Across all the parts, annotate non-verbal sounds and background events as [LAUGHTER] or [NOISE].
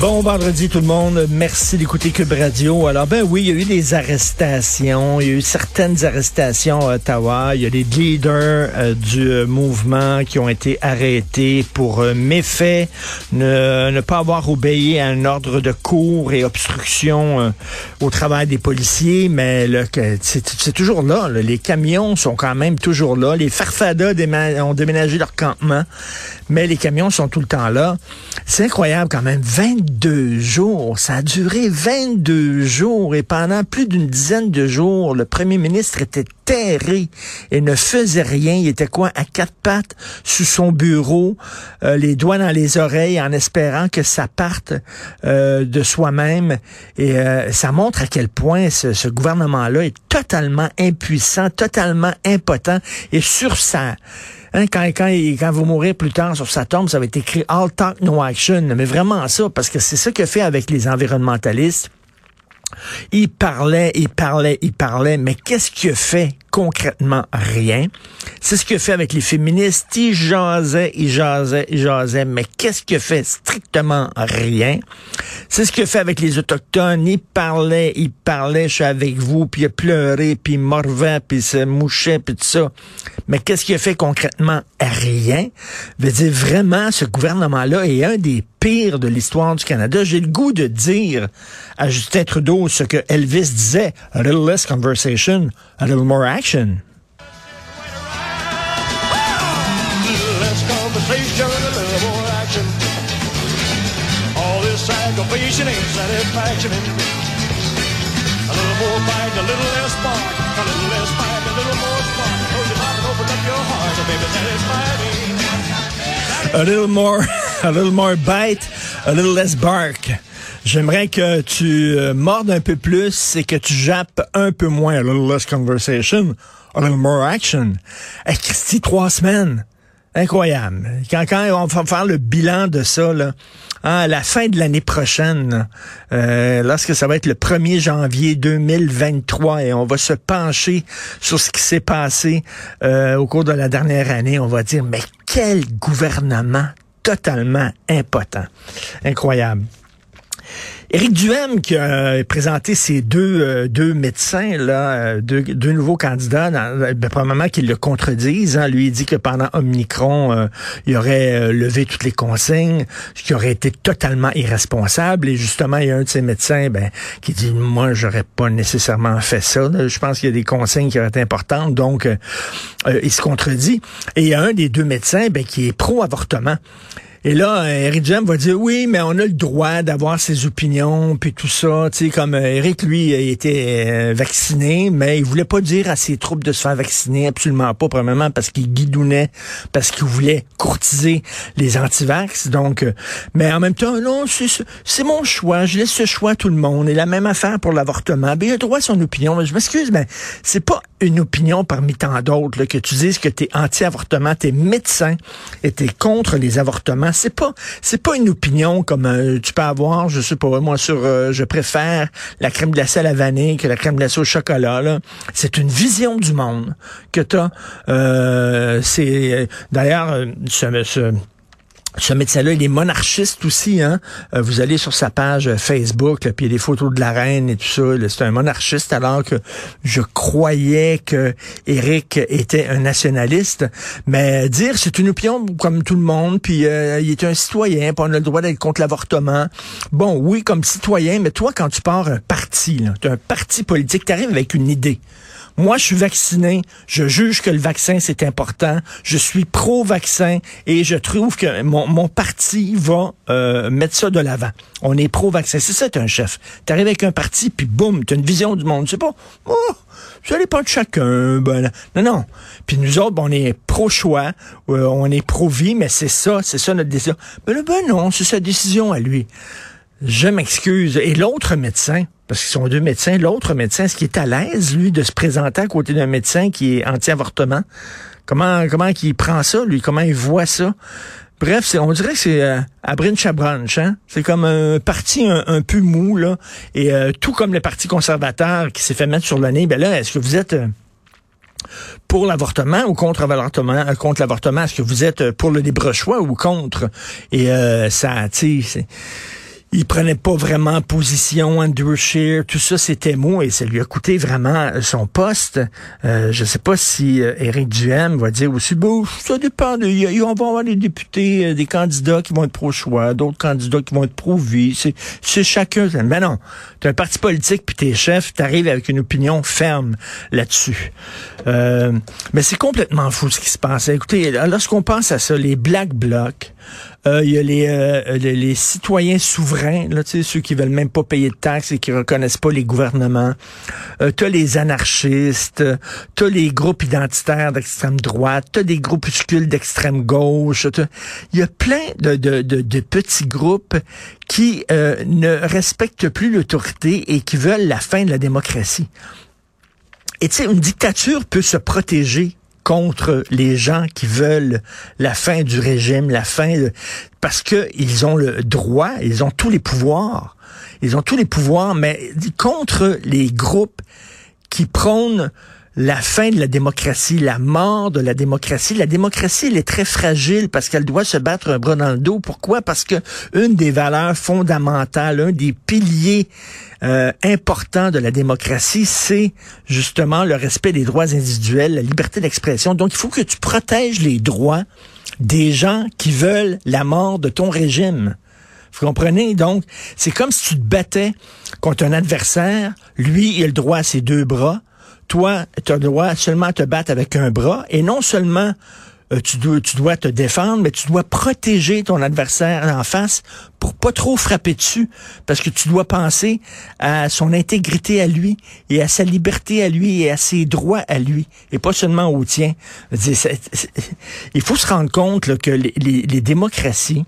Bon vendredi tout le monde, merci d'écouter Cube Radio. Alors ben oui, il y a eu des arrestations, il y a eu certaines arrestations à Ottawa, il y a des leaders euh, du euh, mouvement qui ont été arrêtés pour euh, méfaits, ne, pas avoir obéi à un ordre de cours et obstruction euh, au travail des policiers, mais c'est toujours là, là, les camions sont quand même toujours là, les farfadas ont déménagé leur campement, mais les camions sont tout le temps là. C'est incroyable quand même, 22 jours, ça a duré 22 jours et pendant plus d'une dizaine de jours, le premier ministre était terré et ne faisait rien. Il était quoi à quatre pattes sous son bureau, euh, les doigts dans les oreilles en espérant que ça parte euh, de soi-même. Et euh, ça montre à quel point ce, ce gouvernement-là est totalement impuissant, totalement impotent et sur ça. Hein, quand, quand, quand vous mourrez plus tard sur sa tombe, ça va être écrit All talk, no action. Mais vraiment ça, parce que c'est ça que fait avec les environnementalistes. Il parlait, il parlait, il parlait, mais qu'est-ce qu'il fait? Concrètement? Rien. C'est ce qu'il fait avec les féministes. Il jasait, il jasait, il jasait, mais qu'est-ce qu'il fait? Strictement rien? C'est ce qu'il fait avec les Autochtones. Il parlait, il parlait, je suis avec vous, puis il a pleuré, puis il morvait, puis il se mouchait, puis tout ça. Mais qu'est-ce qu'il fait concrètement? Rien? Veut dire, vraiment, ce gouvernement-là est un des pires de l'histoire du Canada. J'ai le goût de dire à Justin Trudeau ce que Elvis disait. A little less conversation, a little more action. aggravation ain't satisfaction. A little more fight, a little less spark. A little less fight, a little more spark. Close your mouth and open up your heart, so baby, satisfy me. A little more, [LAUGHS] a little more bite, a little less bark. J'aimerais que tu euh, mordes un peu plus et que tu jappes un peu moins. A little less conversation, a little more action. Hey, Christy, trois semaines. Incroyable. Quand, quand on va faire le bilan de ça, là, hein, à la fin de l'année prochaine, euh, lorsque ça va être le 1er janvier 2023, et on va se pencher sur ce qui s'est passé euh, au cours de la dernière année, on va dire, mais quel gouvernement totalement impotent. Incroyable. Éric Duhem qui a présenté ses deux euh, deux médecins là, euh, deux, deux nouveaux candidats, dans, ben, probablement qu'ils le contredisent. Hein. Lui il dit que pendant Omicron, euh, il aurait euh, levé toutes les consignes, ce qui aurait été totalement irresponsable. Et justement, il y a un de ses médecins ben, qui dit moi j'aurais pas nécessairement fait ça. Je pense qu'il y a des consignes qui auraient été importantes, donc il se contredit. Et il y a un des deux médecins ben, qui est pro avortement. Et là, Eric Jem va dire oui, mais on a le droit d'avoir ses opinions puis tout ça. Tu sais, comme Eric, lui, il était euh, vacciné, mais il voulait pas dire à ses troupes de se faire vacciner, absolument pas, premièrement parce qu'il guidounait, parce qu'il voulait courtiser les antivax. Donc, euh, mais en même temps, non, c'est mon choix. Je laisse ce choix à tout le monde. Et la même affaire pour l'avortement. Ben, il a droit à son opinion. Je m'excuse, mais c'est pas une opinion parmi tant d'autres que tu dises que tu es anti-avortement, tu es médecin et tu es contre les avortements. C'est pas c'est pas une opinion comme euh, tu peux avoir, je sais pas moi sur euh, je préfère la crème glacée à vanille que la crème glacée au chocolat C'est une vision du monde que tu as euh, c'est d'ailleurs ce, ce ce médecin-là, il est monarchiste aussi. Hein? Euh, vous allez sur sa page Facebook, puis il y a des photos de la reine et tout ça. C'est un monarchiste, alors que je croyais que Eric était un nationaliste. Mais dire, c'est une opinion comme tout le monde, puis euh, il est un citoyen, puis on a le droit d'être contre l'avortement. Bon, oui, comme citoyen, mais toi, quand tu pars un parti, tu un parti politique, tu arrives avec une idée. Moi, je suis vacciné. Je juge que le vaccin, c'est important. Je suis pro-vaccin et je trouve que mon, mon parti va euh, mettre ça de l'avant. On est pro-vaccin. C'est ça, t'es un chef. T'arrives avec un parti, puis boum, t'as une vision du monde. C'est pas, oh, ça dépend de chacun. Ben, non, non. Puis nous autres, ben, on est pro-choix, on est pro-vie, mais c'est ça, c'est ça notre décision. Ben, ben non, c'est sa décision à lui. Je m'excuse. Et l'autre médecin, parce qu'ils sont deux médecins, l'autre médecin, est-ce qu'il est à l'aise, lui, de se présenter à côté d'un médecin qui est anti-avortement? Comment, comment il prend ça, lui? Comment il voit ça? Bref, on dirait que c'est euh, à brinch à hein? C'est comme un parti un, peu mou, là. Et euh, tout comme le Parti conservateur qui s'est fait mettre sur le nez, ben là, est-ce que vous êtes euh, pour l'avortement ou contre l'avortement? Euh, contre l'avortement, est-ce que vous êtes pour le libre choix ou contre? Et ça, tu sais, il prenait pas vraiment position, Andrew Scheer, tout ça c'était mou et ça lui a coûté vraiment son poste. Euh, je sais pas si euh, Éric Duhem va dire aussi, bon, ça dépend, de, on va avoir des députés, euh, des candidats qui vont être pro-choix, d'autres candidats qui vont être pro-vie, c'est chacun. Mais non, tu un parti politique puis t'es chef, t'arrives avec une opinion ferme là-dessus. Euh, mais c'est complètement fou ce qui se passe. Écoutez, lorsqu'on pense à ça, les Black Blocs, euh, il y a les, euh, les, les, citoyens souverains, là, ceux qui veulent même pas payer de taxes et qui reconnaissent pas les gouvernements. Euh, t'as les anarchistes, t'as les groupes identitaires d'extrême droite, t'as des groupuscules d'extrême gauche. Il y a plein de, de, de, de petits groupes qui euh, ne respectent plus l'autorité et qui veulent la fin de la démocratie. Et tu sais, une dictature peut se protéger contre les gens qui veulent la fin du régime, la fin de... parce que ils ont le droit, ils ont tous les pouvoirs. Ils ont tous les pouvoirs, mais contre les groupes qui prônent la fin de la démocratie, la mort de la démocratie. La démocratie, elle est très fragile parce qu'elle doit se battre un bras dans le dos. Pourquoi? Parce que une des valeurs fondamentales, un des piliers euh, importants de la démocratie, c'est justement le respect des droits individuels, la liberté d'expression. Donc, il faut que tu protèges les droits des gens qui veulent la mort de ton régime. Vous comprenez? Donc, c'est comme si tu te battais contre un adversaire. Lui, il a le droit à ses deux bras toi, tu dois seulement te battre avec un bras et non seulement euh, tu, dois, te défendre, mais tu dois protéger ton adversaire en face pour pas trop frapper dessus, parce que tu dois penser à son intégrité à lui et à sa liberté à lui et à ses droits à lui, et pas seulement au tien. Il faut se rendre compte que les démocraties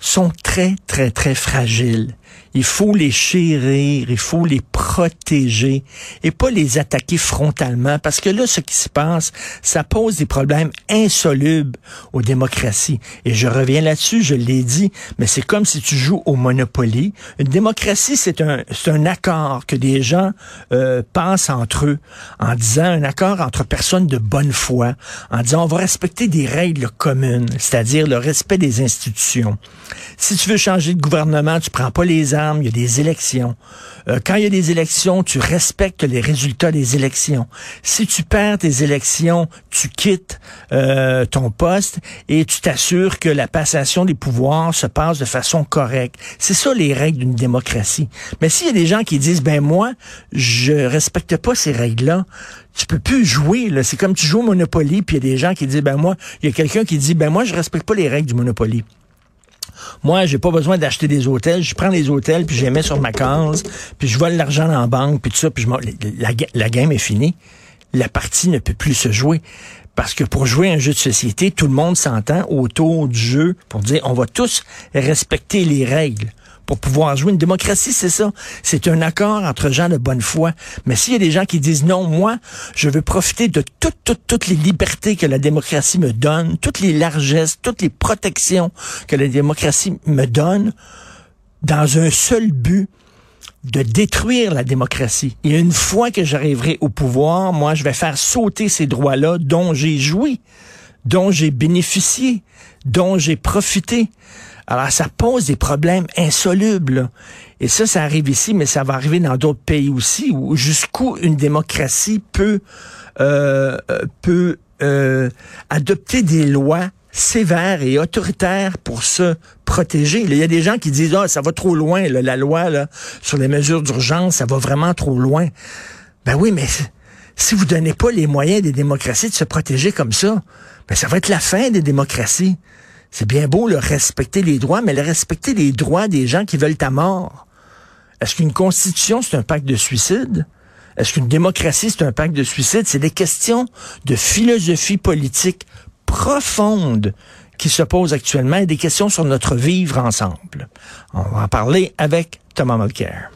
sont très, très, très fragiles. Il faut les chérir, il faut les protéger et pas les attaquer frontalement parce que là, ce qui se passe, ça pose des problèmes insolubles aux démocraties. Et je reviens là-dessus, je l'ai dit, mais c'est comme si tu joues au Monopoly. Une démocratie, c'est un, un accord que des gens euh, pensent entre eux en disant un accord entre personnes de bonne foi, en disant on va respecter des règles communes, c'est-à-dire le respect des institutions. Si tu veux changer de gouvernement, tu prends pas les il y a des élections. Euh, quand il y a des élections, tu respectes les résultats des élections. Si tu perds tes élections, tu quittes euh, ton poste et tu t'assures que la passation des pouvoirs se passe de façon correcte. C'est ça les règles d'une démocratie. Mais s'il y a des gens qui disent, ben moi, je respecte pas ces règles-là, tu peux plus jouer. C'est comme tu joues au Monopoly, puis il y a des gens qui disent, ben moi, il y a quelqu'un qui dit, ben moi, je respecte pas les règles du Monopoly. Moi, j'ai pas besoin d'acheter des hôtels. Je prends les hôtels, puis je les mets sur ma case, puis je vole l'argent dans la banque, puis tout ça, puis je la, la game est finie. La partie ne peut plus se jouer. Parce que pour jouer un jeu de société, tout le monde s'entend autour du jeu pour dire on va tous respecter les règles pour pouvoir jouer. Une démocratie, c'est ça. C'est un accord entre gens de bonne foi. Mais s'il y a des gens qui disent non, moi, je veux profiter de toutes, toutes, toutes les libertés que la démocratie me donne, toutes les largesses, toutes les protections que la démocratie me donne, dans un seul but, de détruire la démocratie. Et une fois que j'arriverai au pouvoir, moi, je vais faire sauter ces droits-là dont j'ai joui, dont j'ai bénéficié, dont j'ai profité. Alors, ça pose des problèmes insolubles. Et ça, ça arrive ici, mais ça va arriver dans d'autres pays aussi, où jusqu'où une démocratie peut, euh, euh, peut euh, adopter des lois sévères et autoritaires pour se protéger. Il y a des gens qui disent, ah, ça va trop loin, la loi sur les mesures d'urgence, ça va vraiment trop loin. Ben oui, mais si vous donnez pas les moyens des démocraties de se protéger comme ça, ben ça va être la fin des démocraties. C'est bien beau le respecter les droits, mais le respecter les droits des gens qui veulent ta mort. Est-ce qu'une constitution, c'est un pacte de suicide? Est-ce qu'une démocratie, c'est un pacte de suicide? C'est des questions de philosophie politique profonde qui se posent actuellement et des questions sur notre vivre ensemble. On va en parler avec Thomas Mulcair.